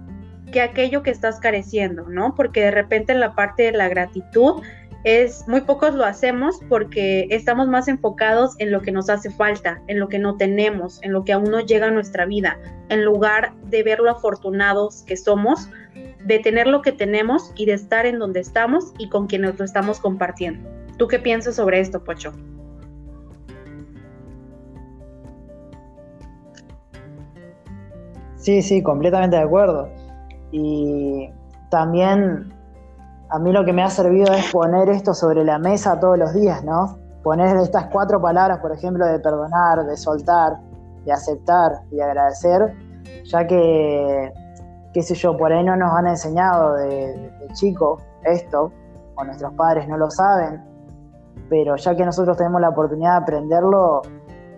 que aquello que estás careciendo, ¿no? Porque de repente en la parte de la gratitud es muy pocos lo hacemos porque estamos más enfocados en lo que nos hace falta, en lo que no tenemos, en lo que aún no llega a nuestra vida, en lugar de ver lo afortunados que somos, de tener lo que tenemos y de estar en donde estamos y con quienes lo estamos compartiendo. ¿Tú qué piensas sobre esto, Pocho? Sí, sí, completamente de acuerdo. Y también a mí lo que me ha servido es poner esto sobre la mesa todos los días, ¿no? Poner estas cuatro palabras, por ejemplo, de perdonar, de soltar, de aceptar y agradecer, ya que, qué sé yo, por ahí no nos han enseñado de, chico esto, o nuestros padres no lo saben, pero ya que nosotros tenemos la oportunidad de aprenderlo,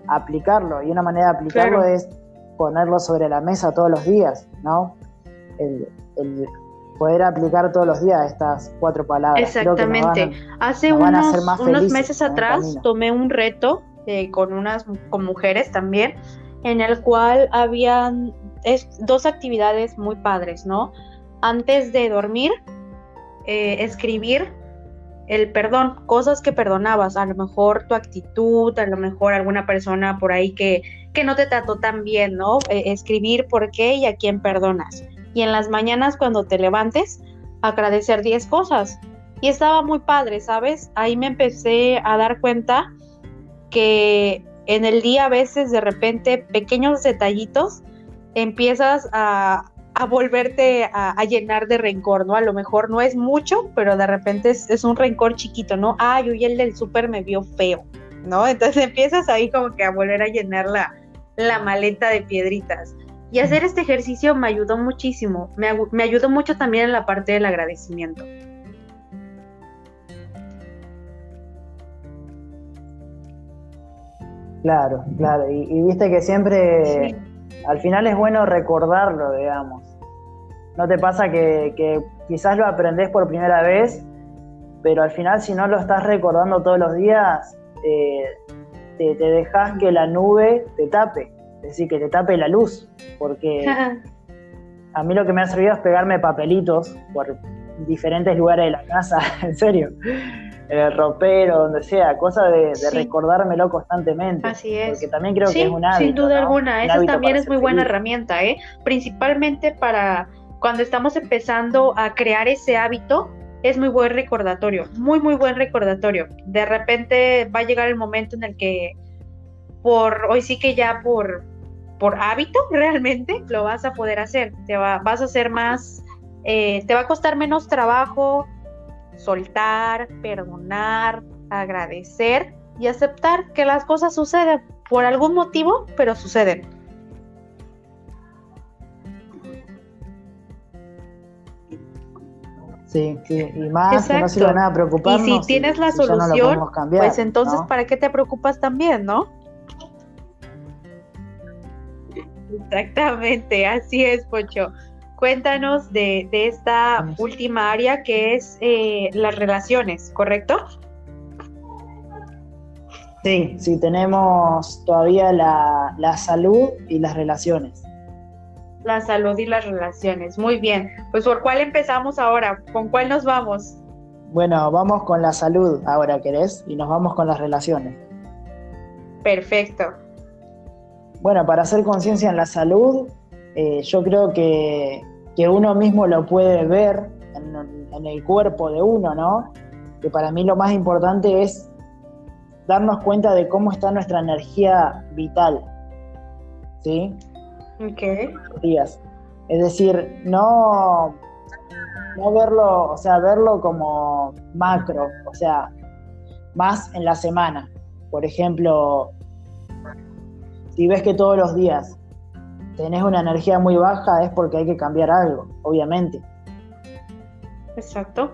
aplicarlo, y una manera de aplicarlo es ponerlo sobre la mesa todos los días, ¿no? el, poder aplicar todos los días estas cuatro palabras. Exactamente. Hace unos, unos meses atrás tomé un reto eh, con unas con mujeres también, en el cual habían dos actividades muy padres, ¿no? Antes de dormir, eh, escribir el perdón, cosas que perdonabas, a lo mejor tu actitud, a lo mejor alguna persona por ahí que, que no te trató tan bien, ¿no? Eh, escribir por qué y a quién perdonas y en las mañanas cuando te levantes, agradecer 10 cosas. Y estaba muy padre, ¿sabes? Ahí me empecé a dar cuenta que en el día a veces de repente pequeños detallitos empiezas a, a volverte a, llenar de rencor, ¿no? A lo mejor no es mucho, pero de repente es, un rencor chiquito, ¿no? Ay, hoy el del súper me vio feo, ¿no? Entonces (laughs) empiezas ahí como que a volver a llenar la, la maleta de piedritas. Y hacer este ejercicio me ayudó muchísimo, me, ayudó mucho también en la parte del agradecimiento. Claro, claro, y, viste que siempre al final es bueno recordarlo, digamos. ¿No te pasa que, quizás lo aprendes por primera vez, pero al final si no lo estás recordando todos los días, eh, te, te dejas que la nube te tape? Es decir, que te tape la luz, porque (laughs) a mí lo que me ha servido es pegarme papelitos por diferentes lugares de la casa, (laughs) en serio, en el ropero, donde sea, cosa de, recordármelo constantemente. Así es. Porque también creo que es un hábito. Sin duda alguna, esa también es muy buena herramienta, ¿eh? principalmente para cuando estamos empezando a crear ese hábito, es muy buen recordatorio, muy, muy buen recordatorio. De repente va a llegar el momento en el que por, hoy sí que ya por, por hábito (laughs) realmente lo vas a poder hacer, te va, vas a hacer más, eh, te va a costar menos trabajo soltar, perdonar, agradecer y aceptar que las cosas suceden por algún motivo, pero suceden. Sí, y más que no sirve nada preocuparnos. Y si tienes la solución, pues entonces, ¿para qué te preocupas también, no? Exactamente, así es, Pocho. Cuéntanos de, esta última área que es eh, las relaciones, ¿correcto? Sí, sí, tenemos todavía la, la salud y las relaciones la salud y las relaciones. Muy bien. Pues ¿por cuál empezamos ahora? ¿Con cuál nos vamos? Bueno, vamos con la salud ahora, ¿querés? Y nos vamos con las relaciones. Perfecto. Bueno, para hacer conciencia en la salud, eh, yo creo que, uno mismo lo puede ver en, en el cuerpo de uno, ¿no? Que para mí lo más importante es darnos cuenta de cómo está nuestra energía vital. ¿Sí? días. Es decir, no, no verlo, o sea, verlo como macro, o sea, más en la semana. Por ejemplo, si ves que todos los días tenés una energía muy baja, es porque hay que cambiar algo, obviamente. Exacto,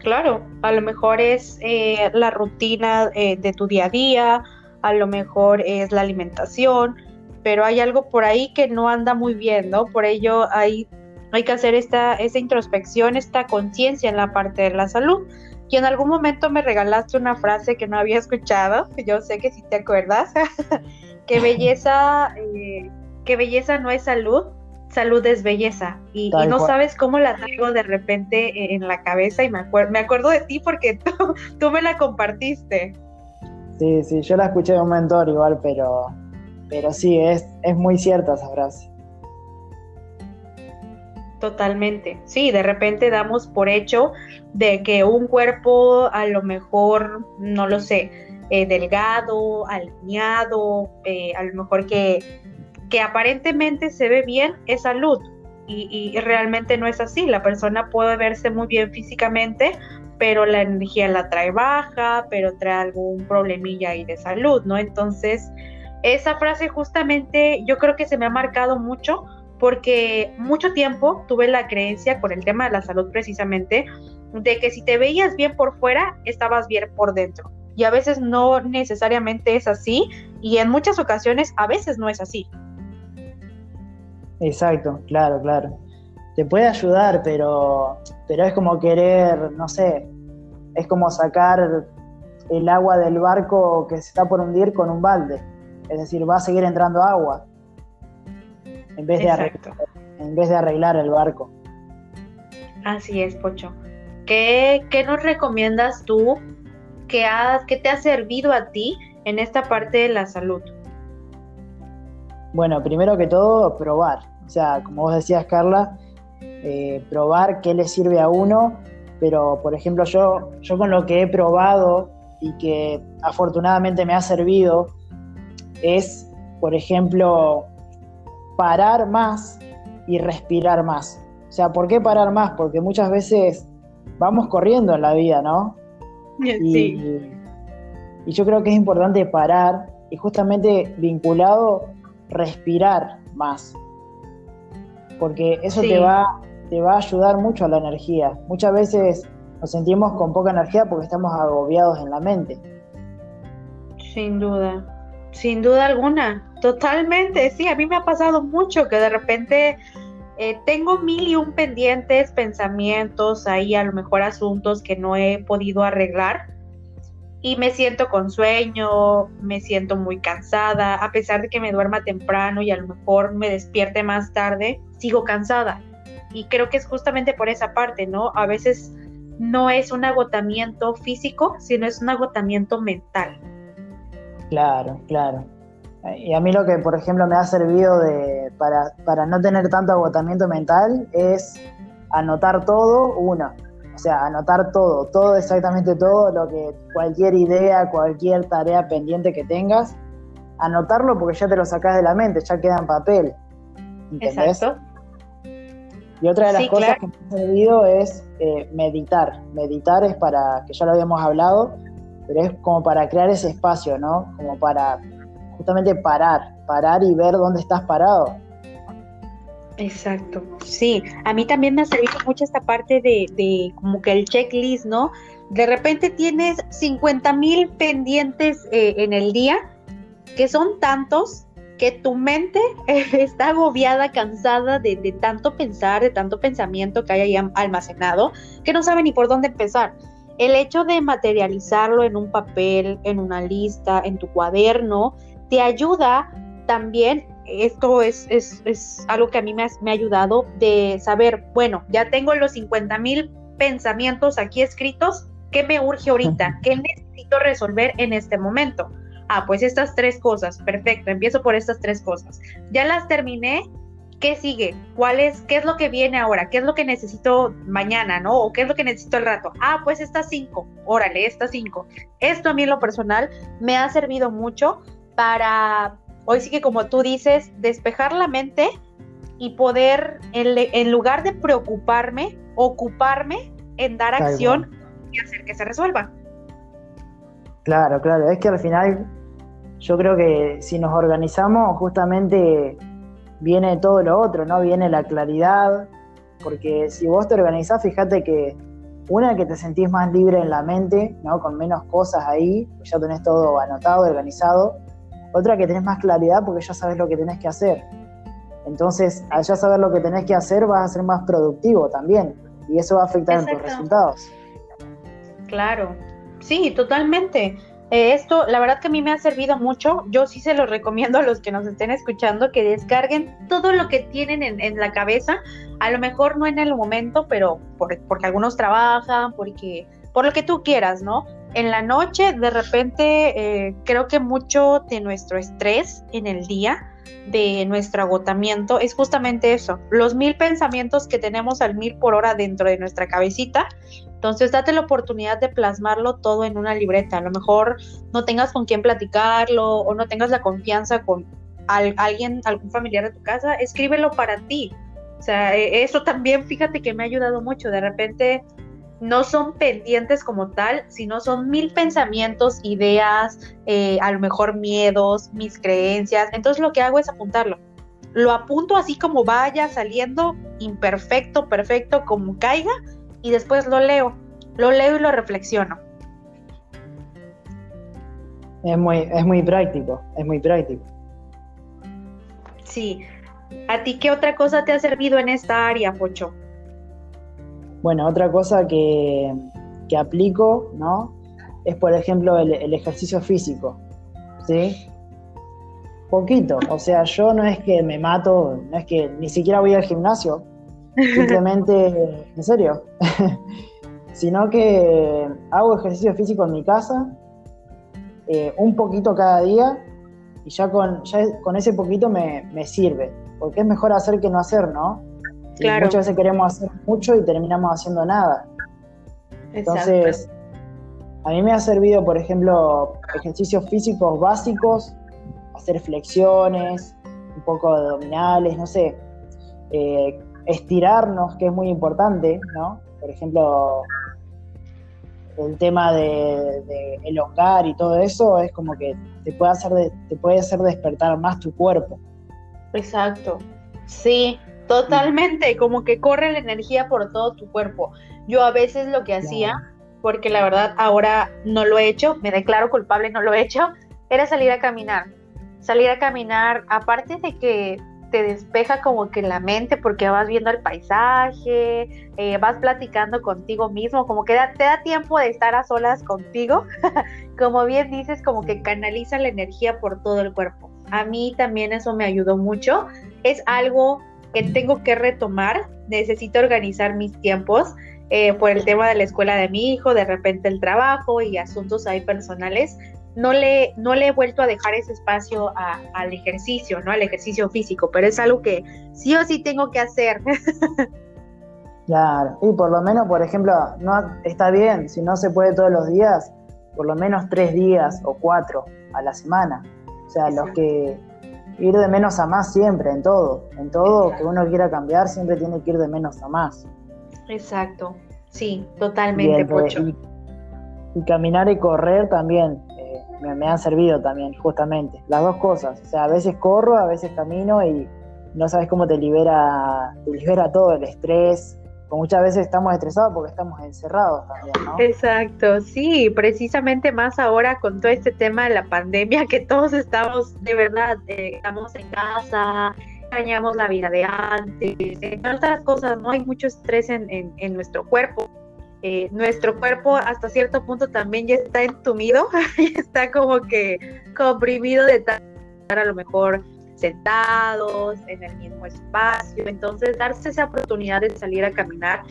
claro. A lo mejor es eh, la rutina eh, de tu día a día, a lo mejor es la alimentación, pero hay algo por ahí que no anda muy bien, ¿no? Por ello hay, hay que hacer esta, esta introspección, esta conciencia en la parte de la salud. Y en algún momento me regalaste una frase que no había escuchado, yo sé que si te acuerdas, (laughs) que belleza, eh, que belleza no es salud, salud es belleza. Y, no sabes cómo la traigo de repente en la cabeza y me, acuerdo me acuerdo de ti porque (laughs) tú, tú me la compartiste. Sí, sí, yo la escuché de un mentor igual, pero pero sí, es, es muy cierta esa frase. Totalmente. Sí, de repente damos por hecho de que un cuerpo a lo mejor, no lo sé, eh, delgado, alineado, eh, a lo mejor que, que aparentemente se ve bien, es salud. Y, y, realmente no es así. La persona puede verse muy bien físicamente, pero la energía la trae baja, pero trae algún problemilla ahí de salud, ¿no? Entonces, esa frase justamente yo creo que se me ha marcado mucho porque mucho tiempo tuve la creencia con el tema de la salud precisamente de que si te veías bien por fuera, estabas bien por dentro. Y a veces no necesariamente es así y en muchas ocasiones a veces no es así. Exacto, claro, claro. Te puede ayudar, pero, pero es como querer, no sé, es como sacar el agua del barco que se está por hundir con un balde es decir, va a seguir entrando agua en vez, de arreglar, en vez de arreglar el barco. Así es, Pocho. ¿Qué, nos recomiendas tú que, que te ha servido a ti en esta parte de la salud? Bueno, primero que todo, probar. O sea, como vos decías, Carla, eh, probar qué le sirve a uno. Pero, por ejemplo, yo, yo con lo que he probado y que afortunadamente me ha servido, es, por ejemplo, parar más y respirar más. O sea, ¿por qué parar más? Porque muchas veces vamos corriendo en la vida, ¿no? (laughs) Sí. Y, yo creo que es importante parar y justamente vinculado respirar más. Porque eso te, va, te va a ayudar mucho a la energía. Muchas veces nos sentimos con poca energía porque estamos agobiados en la mente. Sin duda. Sin duda alguna, totalmente, sí, a mí me ha pasado mucho que de repente eh, tengo mil y un pendientes, pensamientos, ahí a lo mejor asuntos que no he podido arreglar y me siento con sueño, me siento muy cansada, a pesar de que me duerma temprano y a lo mejor me despierte más tarde, sigo cansada. Y creo que es justamente por esa parte, ¿no? A veces no es un agotamiento físico, sino es un agotamiento mental. Claro, claro. Y a mí lo que, por ejemplo, me ha servido de, para, para no tener tanto agotamiento mental es anotar todo, uno, o sea, anotar todo, todo, exactamente todo, lo que cualquier idea, cualquier tarea pendiente que tengas, anotarlo porque ya te lo sacas de la mente, ya queda en papel. ¿Entendés? Exacto. Y otra de las cosas que me ha servido es eh, meditar. Meditar es para, que ya lo habíamos hablado, pero es como para crear ese espacio, ¿no? Como para justamente parar, parar y ver dónde estás parado. Exacto, sí, a mí también me ha servido mucho esta parte de, de como que el checklist, ¿no? De repente tienes 50 mil pendientes eh, en el día, que son tantos que tu mente (laughs) está agobiada, cansada de, de, tanto pensar, de tanto pensamiento que hay ahí almacenado, que no sabe ni por dónde empezar. El hecho de materializarlo en un papel, en una lista, en tu cuaderno, te ayuda también esto es, es, algo que a mí me ha, ayudado de saber, bueno, ya tengo los 50 mil pensamientos aquí escritos, ¿qué me urge ahorita? ¿Qué necesito resolver en este momento? Ah, pues estas tres cosas, perfecto, empiezo por estas tres cosas. Ya las terminé, ¿qué sigue? ¿Cuál es, qué es lo que viene ahora? ¿Qué es lo que necesito mañana, no? ¿O qué es lo que necesito el rato? Ah, pues estas cinco, órale, estas cinco. Esto a mí en lo personal me ha servido mucho para hoy sí que como tú dices, despejar la mente y poder, en, lugar de preocuparme, ocuparme en dar acción y hacer que se resuelva. Claro, claro, es que al final yo creo que si nos organizamos justamente viene todo lo otro, ¿no? Viene la claridad, porque si vos te organizás, fíjate que una que te sentís más libre en la mente, ¿no? Con menos cosas ahí, ya tenés todo anotado, organizado, otra que tenés más claridad porque ya sabes lo que tenés que hacer. Entonces, al ya saber lo que tenés que hacer, vas a ser más productivo también. Y eso va a afectar en tus resultados. Claro, sí, totalmente. Eh, esto, la verdad que a mí me ha servido mucho. Yo sí se lo recomiendo a los que nos estén escuchando que descarguen todo lo que tienen en, la cabeza. A lo mejor no en el momento, pero porque algunos trabajan, porque por lo que tú quieras, ¿no? En la noche, de repente, eh, creo que mucho de nuestro estrés en el día, de nuestro agotamiento, es justamente eso, los mil pensamientos que tenemos al mil por hora dentro de nuestra cabecita. Entonces, date la oportunidad de plasmarlo todo en una libreta. A lo mejor no tengas con quién platicarlo o no tengas la confianza con alguien, algún familiar de tu casa, escríbelo para ti. O sea, e, eso también, fíjate que me ha ayudado mucho. De repente no son pendientes como tal, sino son mil pensamientos, ideas, eh, a lo mejor miedos, mis creencias. Entonces lo que hago es apuntarlo. Lo apunto así como vaya saliendo, imperfecto, perfecto, como caiga, y después lo leo. Lo leo y lo reflexiono. Es muy, es muy práctico, es muy práctico. Sí. ¿A ti qué otra cosa te ha servido en esta área, Pocho? Bueno, otra cosa que, aplico, ¿no? Es, por ejemplo, el, ejercicio físico, ¿sí? Poquito, o sea, yo no es que me mato, no es que ni siquiera voy al gimnasio, (laughs) simplemente, en serio, (laughs) sino que hago ejercicio físico en mi casa, eh, un poquito cada día, y ya con, con ese poquito me, me sirve, porque es mejor hacer que no hacer, ¿no? Muchas veces queremos hacer mucho y terminamos haciendo nada. Entonces, a mí me ha servido, por ejemplo, ejercicios físicos básicos, hacer flexiones, un poco de abdominales, no sé, eh, estirarnos, que es muy importante, ¿no? Por ejemplo, el tema de, elongar y todo eso es como que te puede hacer te puede hacer despertar más tu cuerpo. Exacto. Sí, Totalmente, como que corre la energía por todo tu cuerpo. Yo a veces lo que hacía, porque la verdad ahora no lo he hecho, me declaro culpable, no lo he hecho, era salir a caminar. Salir a caminar, aparte de que te despeja como que la mente porque vas viendo el paisaje, eh, vas platicando contigo mismo, como que te da tiempo de estar a solas contigo. (laughs) como bien dices, como que canaliza la energía por todo el cuerpo. A mí también eso me ayudó mucho. Es algo que tengo que retomar, necesito organizar mis tiempos eh, por el tema de la escuela de mi hijo, de repente el trabajo y asuntos ahí personales, no le, no le he vuelto a dejar ese espacio al ejercicio, ¿no? Al ejercicio físico, pero es algo que sí o sí tengo que hacer. (laughs) Claro, y por lo menos, por ejemplo, no está bien, si no se puede todos los días, por lo menos tres días o cuatro a la semana. O sea, los que ir de menos a más siempre, en todo, en todo que uno quiera cambiar, siempre tiene que ir de menos a más. Exacto, sí, totalmente, Pocho. Y, caminar y correr también eh, me, han servido también, justamente, las dos cosas. O sea, a veces corro, a veces camino y no sabes cómo te libera, te libera todo el estrés, muchas veces estamos estresados porque estamos encerrados ¿no? Exacto, sí, precisamente más ahora con todo este tema de la pandemia, que todos estamos, de verdad, eh, estamos en casa, extrañamos la vida de antes, entre otras cosas, ¿no? Hay mucho estrés en, en, nuestro cuerpo. Eh, nuestro cuerpo hasta cierto punto también ya está entumido, (laughs) está como que comprimido de estar a lo mejor sentados en el mismo espacio. Entonces, darse esa oportunidad de salir a caminar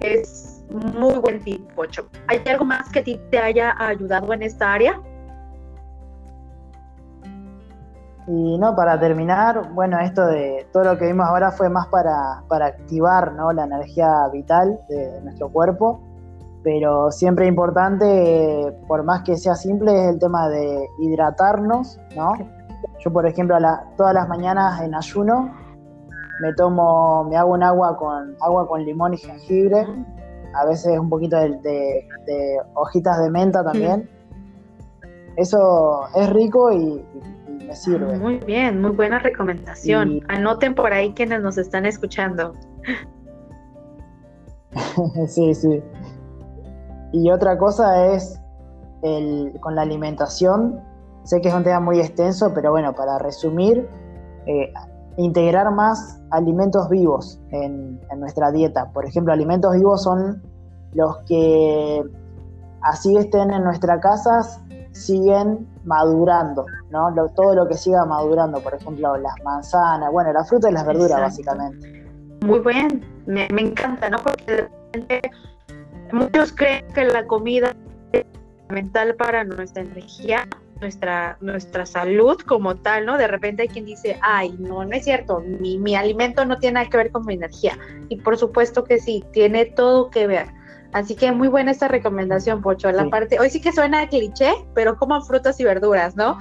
es muy buen tip, Pocho. ¿Hay algo más que a ti te haya ayudado en esta área? Y no, para terminar, bueno, esto de todo lo que vimos ahora fue más para, para activar ¿no? la energía vital de, nuestro cuerpo, pero siempre importante, por más que sea simple, es el tema de hidratarnos, ¿no? Yo, por ejemplo, todas las mañanas en ayuno me tomo, me hago un agua con agua con limón y jengibre, a veces un poquito de, hojitas de menta también. Eso es rico y, me sirve. Muy bien, muy buena recomendación. Anoten por ahí quienes nos están escuchando. (laughs) sí, sí. Y otra cosa es el, con la alimentación, Sé que es un tema muy extenso, pero bueno, para resumir, eh, integrar más alimentos vivos en, nuestra dieta. Por ejemplo, alimentos vivos son los que así estén en nuestra casa, siguen madurando, ¿no? todo lo que siga madurando, por ejemplo, las manzanas, bueno, la fruta y las verduras, básicamente. Muy bien, me, me, encanta, ¿no? Porque de repente muchos creen que la comida es fundamental para nuestra energía, nuestra, nuestra salud como tal, ¿no? De repente hay quien dice, ay, no, no es cierto, mi, mi alimento no tiene nada que ver con mi energía. Y por supuesto que sí, tiene todo que ver. Así que muy buena esta recomendación, Pocho. La parte, hoy sí que suena de cliché, pero coman frutas y verduras, ¿no?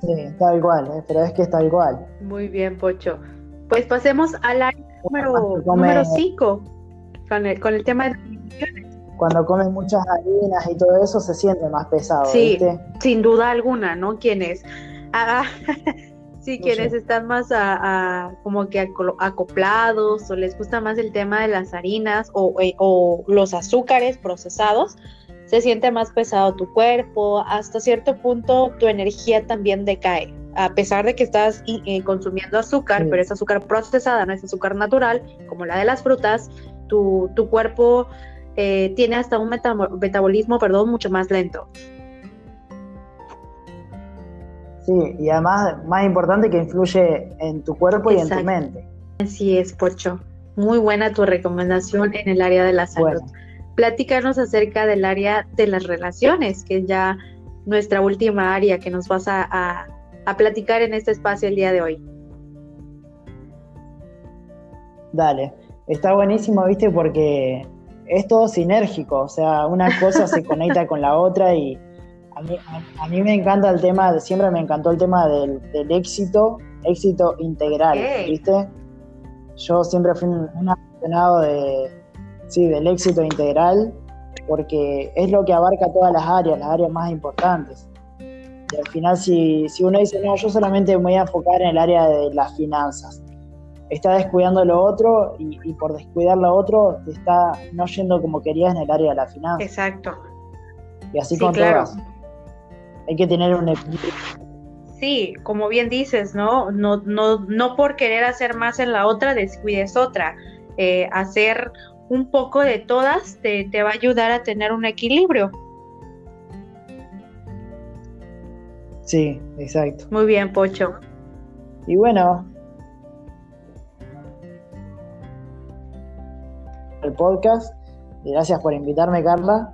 sí, tal igual, ¿eh? pero es que está igual. Muy bien, Pocho. Pues pasemos al área número 5, con el, con el tema de cuando comes muchas harinas y todo eso se siente más pesado. Sí, sin duda alguna, ¿no? Quienes, (laughs) ah, sí, quienes están más a, como que acoplados o les gusta más el tema de las harinas o, eh, o los azúcares procesados, se siente más pesado tu cuerpo, hasta cierto punto tu energía también decae. A pesar de que estás eh, consumiendo azúcar, pero es azúcar procesada, no es azúcar natural, como la de las frutas, tu, tu cuerpo eh, tiene hasta un metabolismo, perdón, mucho más lento. Sí, y además, más importante que influye en tu cuerpo y en tu mente. Así es, Pocho. Muy buena tu recomendación en el área de la salud. Platícanos acerca del área de las relaciones, que es ya nuestra última área que nos vas a, a platicar en este espacio el día de hoy. Dale, está buenísimo, viste, porque es todo sinérgico, o sea, una cosa se conecta con la otra y a mí, me encanta el tema, siempre me encantó el tema del, éxito, éxito integral, ¿viste? Yo siempre fui un, apasionado de, sí, del éxito integral porque es lo que abarca todas las áreas, las áreas más importantes. Y al final, si, si uno dice, no, yo solamente me voy a enfocar en el área de las finanzas, está descuidando lo otro y, por descuidar lo otro te está no yendo como querías en el área de la finanza. Exacto. Y así con todas. Hay que tener un equilibrio. Sí, como bien dices, ¿no? No, no, no por querer hacer más en la otra, descuides otra. Eh, hacer un poco de todas te, te va a ayudar a tener un equilibrio. Sí, exacto. Muy bien, Pocho. Y bueno, el podcast. Gracias por invitarme, Carla.